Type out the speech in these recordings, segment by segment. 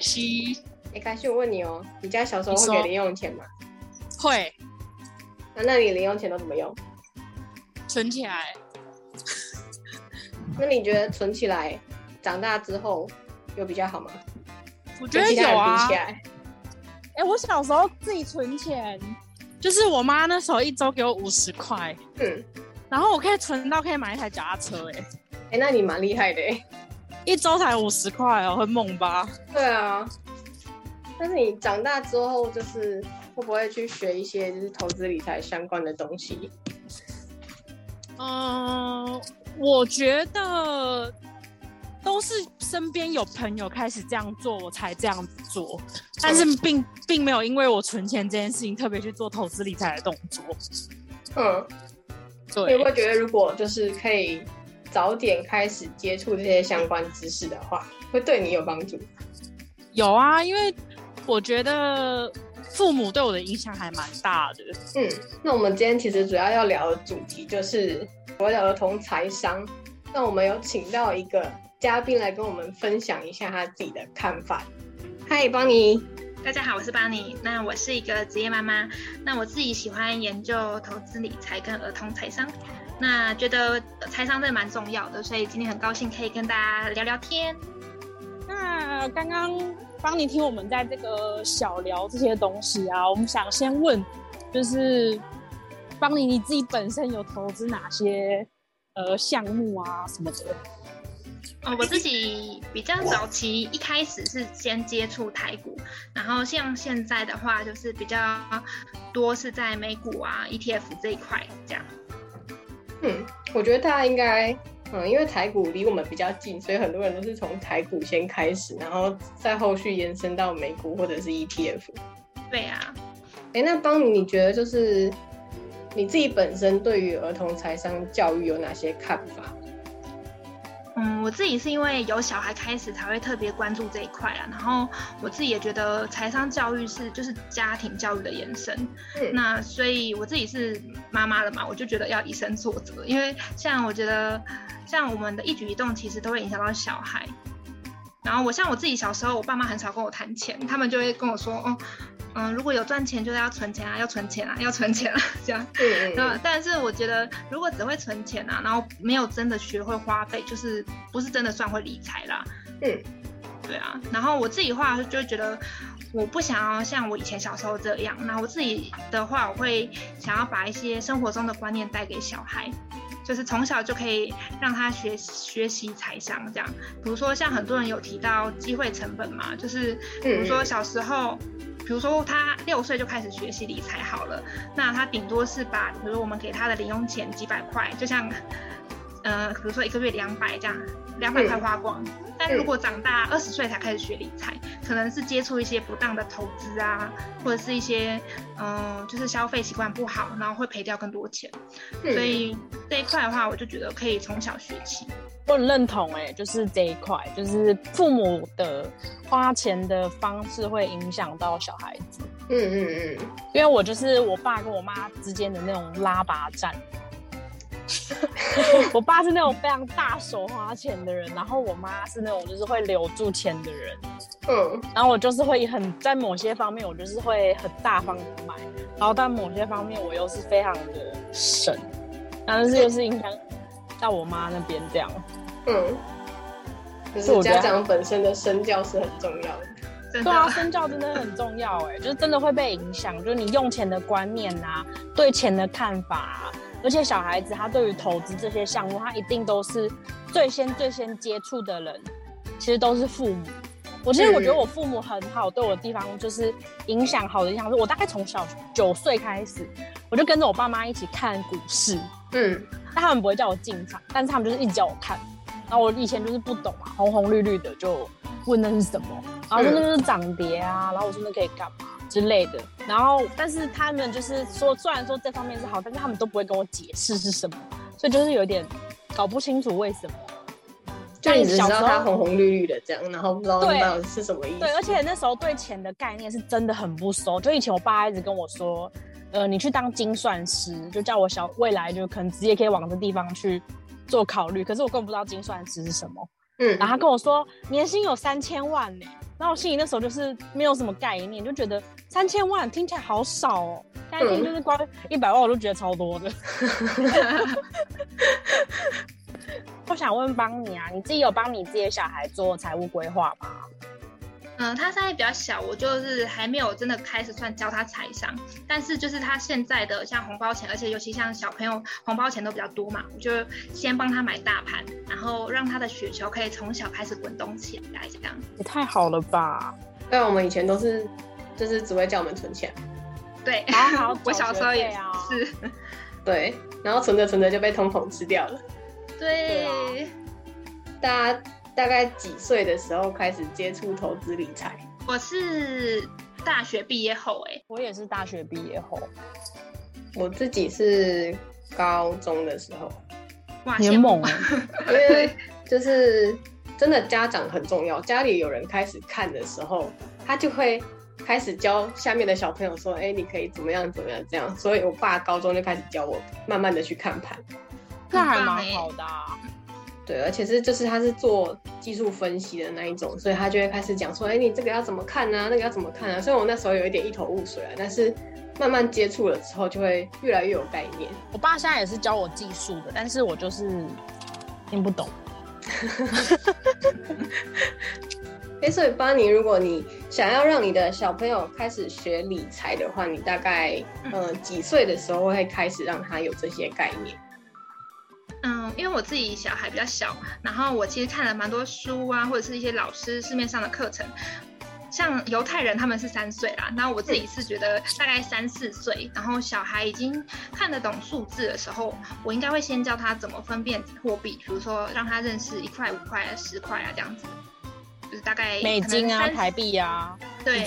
凯西。哎，凯西，我问你哦，你家小时候会给零用钱吗？会。那那你零用钱都怎么用？存起来。那你觉得存起来，长大之后有比较好吗？我觉得有啊。哎，我小时候自己存钱，就是我妈那时候一周给我五十块，嗯，然后我可以存到可以买一台脚踏车，哎，哎，那你蛮厉害的，哎，一周才五十块哦，很猛吧？对啊。但是你长大之后，就是会不会去学一些就是投资理财相关的东西？嗯，我觉得都是身边有朋友开始这样做，我才这样做。但是并并没有因为我存钱这件事情特别去做投资理财的动作。嗯，对。你会觉得如果就是可以早点开始接触这些相关知识的话，会对你有帮助？有啊，因为。我觉得父母对我的影响还蛮大的。嗯，那我们今天其实主要要聊的主题就是所谓的儿童财商。那我们有请到一个嘉宾来跟我们分享一下他自己的看法。嗨，邦尼，大家好，我是邦尼。那我是一个职业妈妈。那我自己喜欢研究投资理财跟儿童财商。那觉得财商真的蛮重要的，所以今天很高兴可以跟大家聊聊天。那刚刚。帮你听我们在这个小聊这些东西啊，我们想先问，就是帮你你自己本身有投资哪些呃项目啊什么的？哦，我自己比较早期一开始是先接触台股，然后像现在的话就是比较多是在美股啊 ETF 这一块这样。嗯，我觉得大家应该。嗯，因为台股离我们比较近，所以很多人都是从台股先开始，然后再后续延伸到美股或者是 ETF。对啊，哎，那邦尼，你觉得就是你自己本身对于儿童财商教育有哪些看法？嗯，我自己是因为有小孩开始才会特别关注这一块啊。然后我自己也觉得财商教育是就是家庭教育的延伸。嗯，那所以我自己是妈妈了嘛，我就觉得要以身作则，因为像我觉得像我们的一举一动其实都会影响到小孩。然后我像我自己小时候，我爸妈很少跟我谈钱，他们就会跟我说，哦。嗯，如果有赚钱，就是要存钱啊，要存钱啊，要存钱啊，这样。嗯嗯。但是我觉得，如果只会存钱啊，然后没有真的学会花费，就是不是真的算会理财啦。嗯。对啊。然后我自己话就觉得，我不想要像我以前小时候这样。那我自己的话，我会想要把一些生活中的观念带给小孩，就是从小就可以让他学学习财商这样。比如说，像很多人有提到机会成本嘛，就是比如说小时候。比如说他六岁就开始学习理财好了，那他顶多是把，比如我们给他的零用钱几百块，就像，呃，比如说一个月两百这样，两百块花光。但如果长大二十岁才开始学理财，可能是接触一些不当的投资啊，或者是一些，嗯，就是消费习惯不好，然后会赔掉更多钱。所以这一块的话，我就觉得可以从小学起。我很认同，哎，就是这一块，就是父母的花钱的方式会影响到小孩子。嗯嗯嗯，因为我就是我爸跟我妈之间的那种拉拔战。我爸是那种非常大手花钱的人，然后我妈是那种就是会留住钱的人。嗯，然后我就是会很在某些方面，我就是会很大方的买，然后但某些方面我又是非常的省，但是又是影响到我妈那边这样。嗯，就是家长本身的身教是很重要的。对啊，身教真的很重要哎，就是真的会被影响，就是你用钱的观念啊，对钱的看法，而且小孩子他对于投资这些项目，他一定都是最先最先接触的人，其实都是父母。我其实我觉得我父母很好，对我的地方就是影响好的影响是，我大概从小九岁开始，我就跟着我爸妈一起看股市，嗯，但他们不会叫我进场，但是他们就是一直叫我看。然后我以前就是不懂嘛，红红绿绿的就问那是什么，然后说那是涨跌啊，然后我说那可以干嘛之类的。然后但是他们就是说，虽然说这方面是好，但是他们都不会跟我解释是什么，所以就是有点搞不清楚为什么。就你只知道它红红绿绿的这样，然后不知道那是什么意思。对，而且那时候对钱的概念是真的很不熟。就以前我爸一直跟我说，呃，你去当精算师，就叫我小未来就可能直接可以往这地方去。做考虑，可是我根本不知道精算师是什么。嗯，然后他跟我说年薪有三千万呢，然后我心里那时候就是没有什么概念，就觉得三千万听起来好少哦。但一听就是光一百万我都觉得超多的。我想问帮你啊，你自己有帮你自己的小孩做财务规划吗？嗯，他现在比较小，我就是还没有真的开始算教他财商。但是就是他现在的像红包钱，而且尤其像小朋友红包钱都比较多嘛，我就先帮他买大盘，然后让他的雪球可以从小开始滚动起来，这样也太好了吧？对，我们以前都是就是只会叫我们存钱。对，好，我小时候也是。对，然后存着存着就被通膨吃掉了。对，大家。大概几岁的时候开始接触投资理财？我是大学毕业后，哎，我也是大学毕业后。我自己是高中的时候，哇，很猛啊！因为就是真的家长很重要，家里有人开始看的时候，他就会开始教下面的小朋友说：“哎，你可以怎么样怎么样这样。”所以，我爸高中就开始教我，慢慢的去看盘，那还蛮好的。对，而且是就是他是做技术分析的那一种，所以他就会开始讲说，哎，你这个要怎么看呢？那个要怎么看啊？虽然我那时候有一点一头雾水啊，但是慢慢接触了之后，就会越来越有概念。我爸现在也是教我技术的，但是我就是听不懂。哎，所以巴尼，如果你想要让你的小朋友开始学理财的话，你大概嗯几岁的时候会开始让他有这些概念？嗯，因为我自己小孩比较小，然后我其实看了蛮多书啊，或者是一些老师市面上的课程，像犹太人他们是三岁啦，然后我自己是觉得大概三四岁，然后小孩已经看得懂数字的时候，我应该会先教他怎么分辨货币，比如说让他认识一块、五块、十块啊这样子，就是大概美金啊、台币啊，对，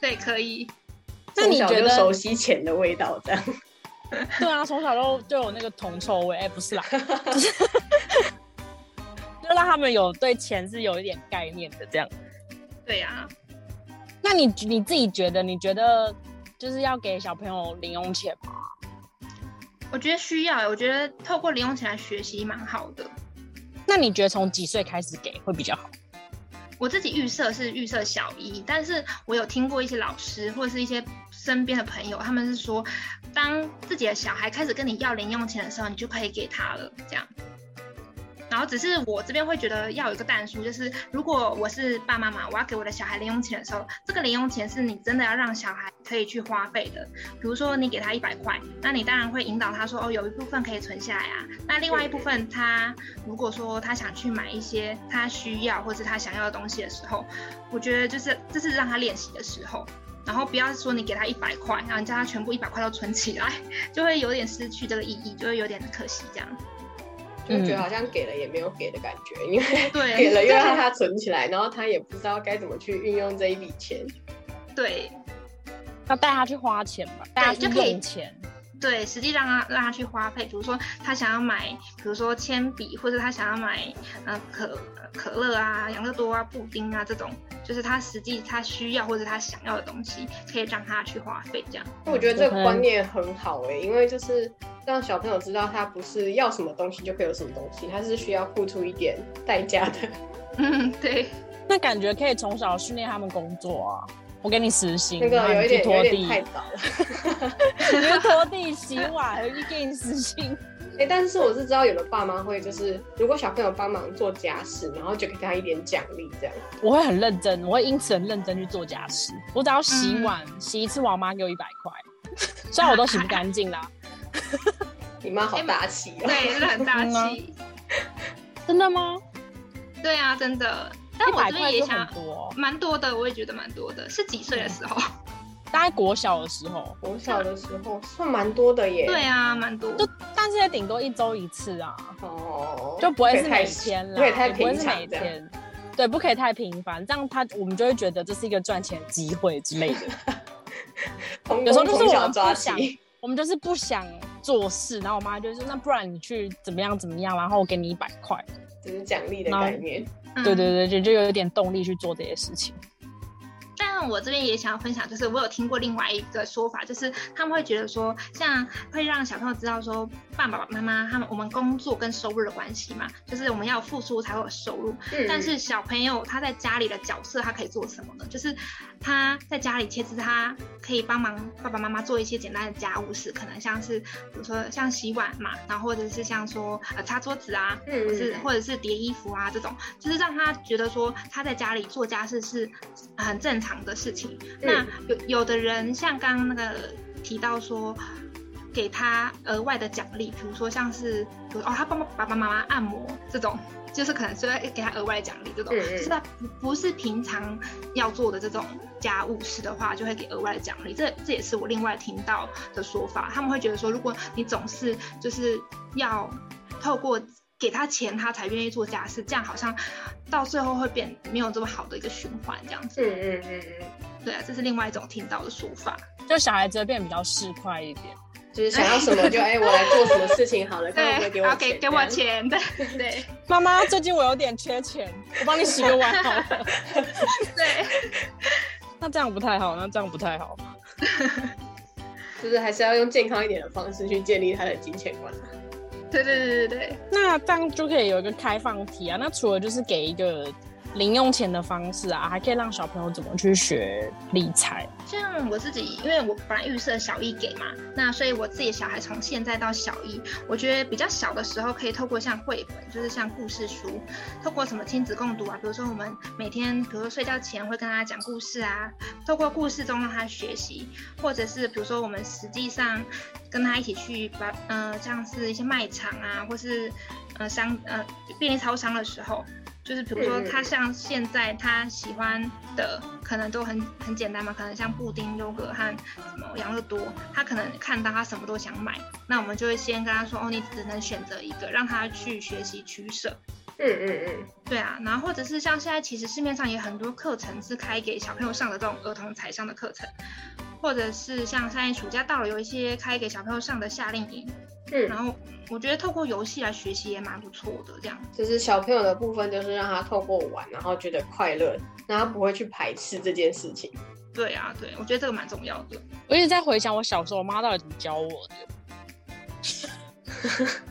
对，可以。那你觉得熟悉钱的味道这样？对啊，从小都就有那个铜臭味。哎，不是啦，就让他们有对钱是有一点概念的这样。对呀，那你你自己觉得，你觉得就是要给小朋友零用钱吗？我觉得需要，我觉得透过零用钱来学习蛮好的。那你觉得从几岁开始给会比较好？我自己预设是预设小一，但是我有听过一些老师或者是一些身边的朋友，他们是说，当自己的小孩开始跟你要零用钱的时候，你就可以给他了，这样。然后只是我这边会觉得要有一个淡书，就是如果我是爸妈嘛，我要给我的小孩零用钱的时候，这个零用钱是你真的要让小孩可以去花费的。比如说你给他一百块，那你当然会引导他说，哦，有一部分可以存下来啊。那另外一部分，他如果说他想去买一些他需要或者他想要的东西的时候，我觉得就是这是让他练习的时候。然后不要说你给他一百块，然后你叫他全部一百块都存起来，就会有点失去这个意义，就会有点可惜这样。就觉得好像给了也没有给的感觉，因为 给了又让他存起来，然后他也不知道该怎么去运用这一笔钱。对，要带他去花钱吧，带他去用钱。对，实际让他让他去花费，比如说他想要买，比如说铅笔，或者他想要买呃可可乐啊、养乐多啊、布丁啊这种，就是他实际他需要或者他想要的东西，可以让他去花费这样。我觉得这个观念很好哎，因为就是让小朋友知道他不是要什么东西就可以有什么东西，他是需要付出一点代价的。嗯，对。那感觉可以从小训练他们工作啊。我给你实薪，那个有一点有点太早了。你拖地、洗碗，就给你实薪。哎，但是我是知道有的爸妈会，就是如果小朋友帮忙做家事，然后就给他一点奖励，这样。我会很认真，我会因此很认真去做家事。我只要洗碗，洗一次我妈给我一百块，虽然我都洗不干净啦。你妈好大气哦，对，是很大气。真的吗？对啊，真的。但我这边也想蛮多的，我也觉得蛮多的。是几岁的时候？大概国小的时候。国小的时候算蛮多的耶。对啊，蛮多。就但是也顶多一周一次啊。哦。就不会是每天了，不会太频繁。对，不可以太频繁，这样他我们就会觉得这是一个赚钱机会之类的。有时候就是我们不想，我们就是不想做事，然后我妈就说：“那不然你去怎么样怎么样，然后我给你一百块。”只是奖励的概念。对对对，就就有一点动力去做这些事情。但那我这边也想要分享，就是我有听过另外一个说法，就是他们会觉得说，像会让小朋友知道说，爸爸妈妈他们我们工作跟收入的关系嘛，就是我们要付出才会有收入。嗯。但是小朋友他在家里的角色，他可以做什么呢？就是他在家里其实他可以帮忙爸爸妈妈做一些简单的家务事，可能像是比如说像洗碗嘛，然后或者是像说呃擦桌子啊，嗯，或是或者是叠衣服啊这种，就是让他觉得说他在家里做家事是很正常的事情。那有有的人像刚刚那个提到说，给他额外的奖励，比如说像是哦，他帮爸爸妈妈按摩这种。就是可能是会给他额外奖励这种，就是他不不是平常要做的这种家务事的话，就会给额外的奖励。这这也是我另外听到的说法。他们会觉得说，如果你总是就是要透过给他钱，他才愿意做家事，这样好像到最后会变没有这么好的一个循环，这样子。嗯嗯嗯嗯，对啊，这是另外一种听到的说法。就小孩子会变比较市侩一点。就是想要什么就哎，我来做什么事情好了，看会不会给我钱？给给我钱，对对。妈妈，最近我有点缺钱，我帮你洗个碗好了。对。那这样不太好，那这样不太好。就是还是要用健康一点的方式去建立他的金钱观。对对对对对。那这样就可以有一个开放题啊。那除了就是给一个。零用钱的方式啊，还可以让小朋友怎么去学理财。像我自己，因为我本来预设小一给嘛，那所以我自己的小孩从现在到小一，我觉得比较小的时候可以透过像绘本，就是像故事书，透过什么亲子共读啊，比如说我们每天，比如说睡觉前会跟他讲故事啊，透过故事中让他学习，或者是比如说我们实际上跟他一起去把，呃，像是一些卖场啊，或是呃商呃便利超商的时候。就是比如说，他像现在他喜欢的可能都很很简单嘛，可能像布丁、优格和什么养乐多，他可能看到他什么都想买，那我们就会先跟他说，哦，你只能选择一个，让他去学习取舍。嗯嗯嗯，对啊，然后或者是像现在其实市面上也很多课程是开给小朋友上的这种儿童财商的课程，或者是像现在暑假到了，有一些开给小朋友上的夏令营。嗯，然后我觉得透过游戏来学习也蛮不错的，这样。就是小朋友的部分，就是让他透过玩，然后觉得快乐，然后不会去排斥这件事情。对啊，对，我觉得这个蛮重要的。我一直在回想我小时候，我妈到底怎么教我的。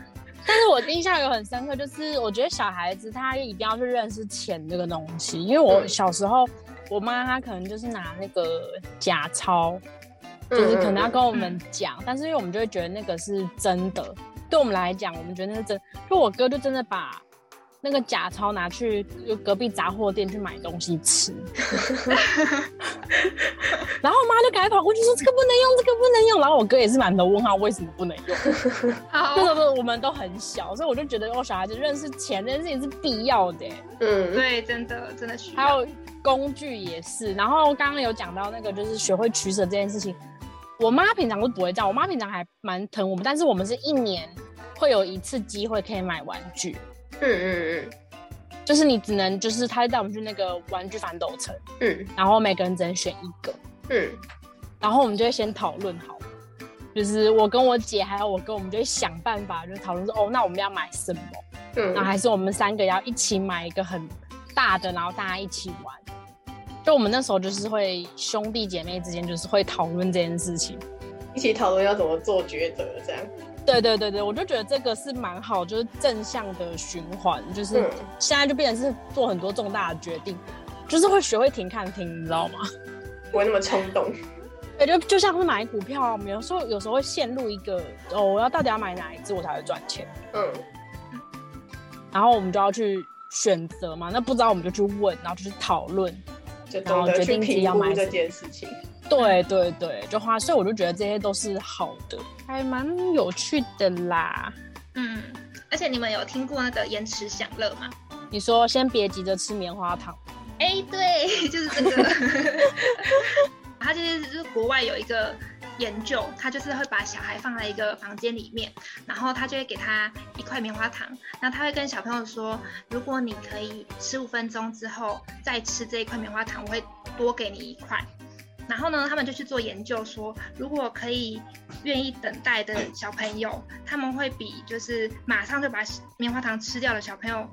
但是我印象有很深刻，就是我觉得小孩子他一定要去认识钱这个东西，因为我小时候，我妈她可能就是拿那个假钞。就是可能要跟我们讲，但是因为我们就会觉得那个是真的，对我们来讲，我们觉得那是真。就我哥就真的把那个假钞拿去隔壁杂货店去买东西吃，然后我妈就赶快跑过去说这个不能用，这个不能用。然后我哥也是满头问号，为什么不能用？那时候我们都很小，所以我就觉得哦，小孩子认识钱这件事情是必要的。嗯，对，真的真的需要。还有工具也是。然后刚刚有讲到那个就是学会取舍这件事情。我妈平常都不会这样，我妈平常还蛮疼我们，但是我们是一年会有一次机会可以买玩具。嗯嗯嗯，就是你只能就是她带我们去那个玩具反斗城，嗯，然后每个人只能选一个，嗯，然后我们就会先讨论好，就是我跟我姐还有我哥，我们就会想办法，就讨论说哦，那我们要买什么？嗯，然后还是我们三个要一起买一个很大的，然后大家一起玩。就我们那时候就是会兄弟姐妹之间就是会讨论这件事情，一起讨论要怎么做抉择这样。对对对对，我就觉得这个是蛮好，就是正向的循环，就是现在就变成是做很多重大的决定，就是会学会停看停，你知道吗？不会那么冲动。对，就就像是买股票，我们有时候有时候会陷入一个哦，我要到底要买哪一只我才会赚钱？嗯。然后我们就要去选择嘛，那不知道我们就去问，然后就去讨论。然后决定自己要买这件事情，对对对，就花，所以我就觉得这些都是好的，还蛮有趣的啦。嗯，而且你们有听过那个延迟享乐吗？你说先别急着吃棉花糖。哎，对，就是这个。他就是就是国外有一个。研究，他就是会把小孩放在一个房间里面，然后他就会给他一块棉花糖，那他会跟小朋友说，如果你可以十五分钟之后再吃这一块棉花糖，我会多给你一块。然后呢，他们就去做研究，说如果可以愿意等待的小朋友，他们会比就是马上就把棉花糖吃掉的小朋友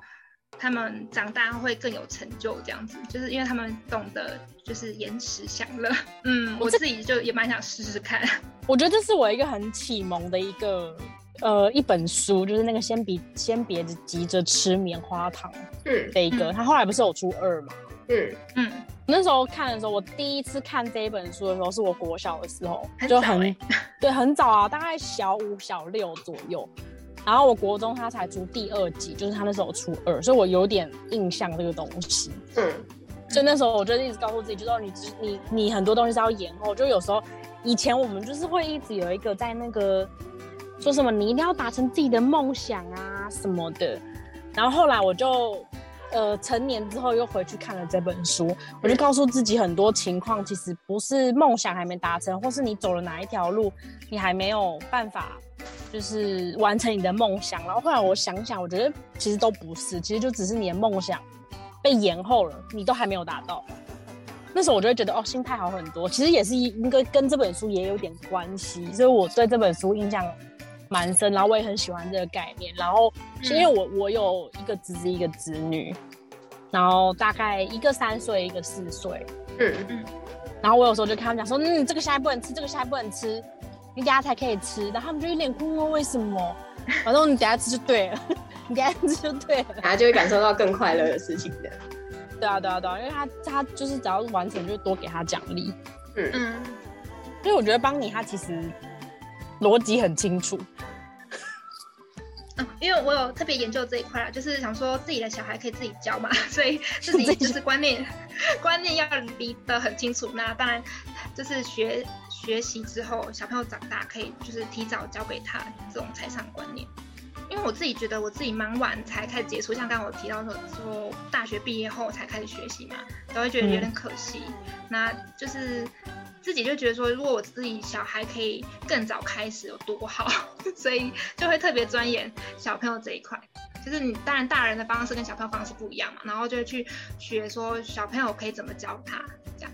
他们长大会更有成就，这样子，就是因为他们懂得就是延迟享乐。嗯，我自己就也蛮想试试看。我觉得这是我一个很启蒙的一个呃一本书，就是那个先别先别急着吃棉花糖，嗯，这一个，他后来不是有出二嘛？嗯嗯，那时候看的时候，我第一次看这一本书的时候，是我国小的时候，就很对很早啊，大概小五小六左右。然后我国中他才出第二季，就是他那时候初二，所以我有点印象这个东西。嗯，所以那时候我就一直告诉自己，就说你你你很多东西是要延后。就有时候以前我们就是会一直有一个在那个说什么你一定要达成自己的梦想啊什么的。然后后来我就呃成年之后又回去看了这本书，我就告诉自己很多情况其实不是梦想还没达成，或是你走了哪一条路你还没有办法。就是完成你的梦想，然后后来我想想，我觉得其实都不是，其实就只是你的梦想被延后了，你都还没有达到。那时候我就会觉得哦，心态好很多。其实也是应该跟这本书也有点关系，所以我对这本书印象蛮深，然后我也很喜欢这个概念。然后因为我我有一个侄子一个侄女，然后大概一个三岁一个四岁，嗯嗯，然后我有时候就看他们讲说，嗯，这个现在不能吃，这个现在不能吃。你等下才可以吃，然后他们就有点困惑，为什么？反正你等下吃就对了，你等下吃就对了，然后就会感受到更快乐的事情的。对啊，对啊，对啊，因为他他就是只要完成，就多给他奖励。嗯嗯，因为我觉得邦尼他其实逻辑很清楚。嗯，因为我有特别研究这一块啊，就是想说自己的小孩可以自己教嘛，所以 自己就是观念观念要理得很清楚。那当然就是学。学习之后，小朋友长大可以就是提早教给他这种财商观念。因为我自己觉得我自己蛮晚才开始接触，像刚刚我提到说说大学毕业后才开始学习嘛，都会觉得有点可惜。那就是自己就觉得说，如果我自己小孩可以更早开始有多好，所以就会特别钻研小朋友这一块。就是你当然大人的方式跟小朋友方式不一样嘛，然后就会去学说小朋友可以怎么教他这样。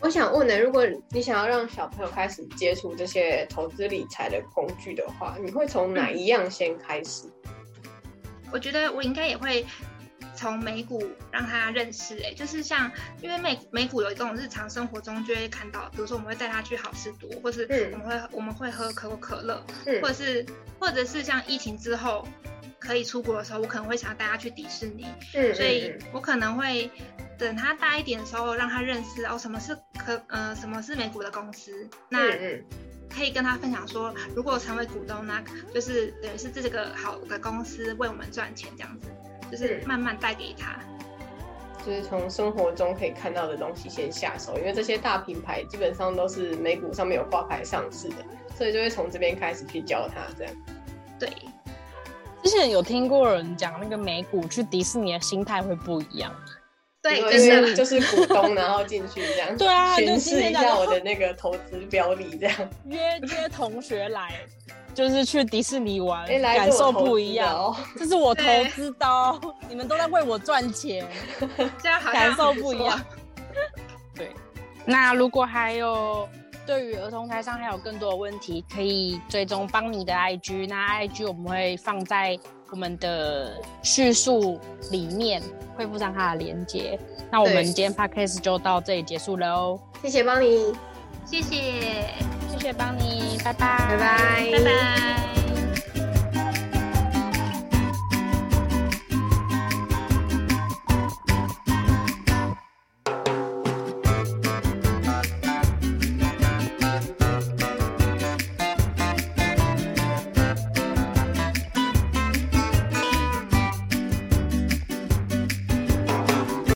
我想问呢，如果你想要让小朋友开始接触这些投资理财的工具的话，你会从哪一样先开始？我觉得我应该也会从美股让他认识，哎，就是像因为美美股有一种日常生活中就会看到，比如说我们会带他去好事多，或是我们会我们会喝可口可乐，或者是或者是像疫情之后可以出国的时候，我可能会想要带他去迪士尼，所以我可能会。等他大一点的时候，让他认识哦，什么是可呃，什么是美股的公司，那可以跟他分享说，如果成为股东，呢就是等于是这个好的公司为我们赚钱，这样子，就是慢慢带给他，就是从生活中可以看到的东西先下手，因为这些大品牌基本上都是美股上面有挂牌上市的，所以就会从这边开始去教他这样。对，之前有听过人讲，那个美股去迪士尼的心态会不一样。对，就是就是股东，然后进去这样，对啊，巡视一下我的那个投资标的，这样约约同学来，就是去迪士尼玩，感受不一样。这是我投资的，你们都在为我赚钱，这样感受不一样。对，那如果还有对于儿童台上还有更多的问题，可以追踪邦尼的 IG，那 IG 我们会放在。我们的叙述里面会附上它的连接。那我们今天 podcast 就到这里结束了哦。谢谢邦尼，谢谢，谢谢邦尼，拜拜，拜拜，拜拜。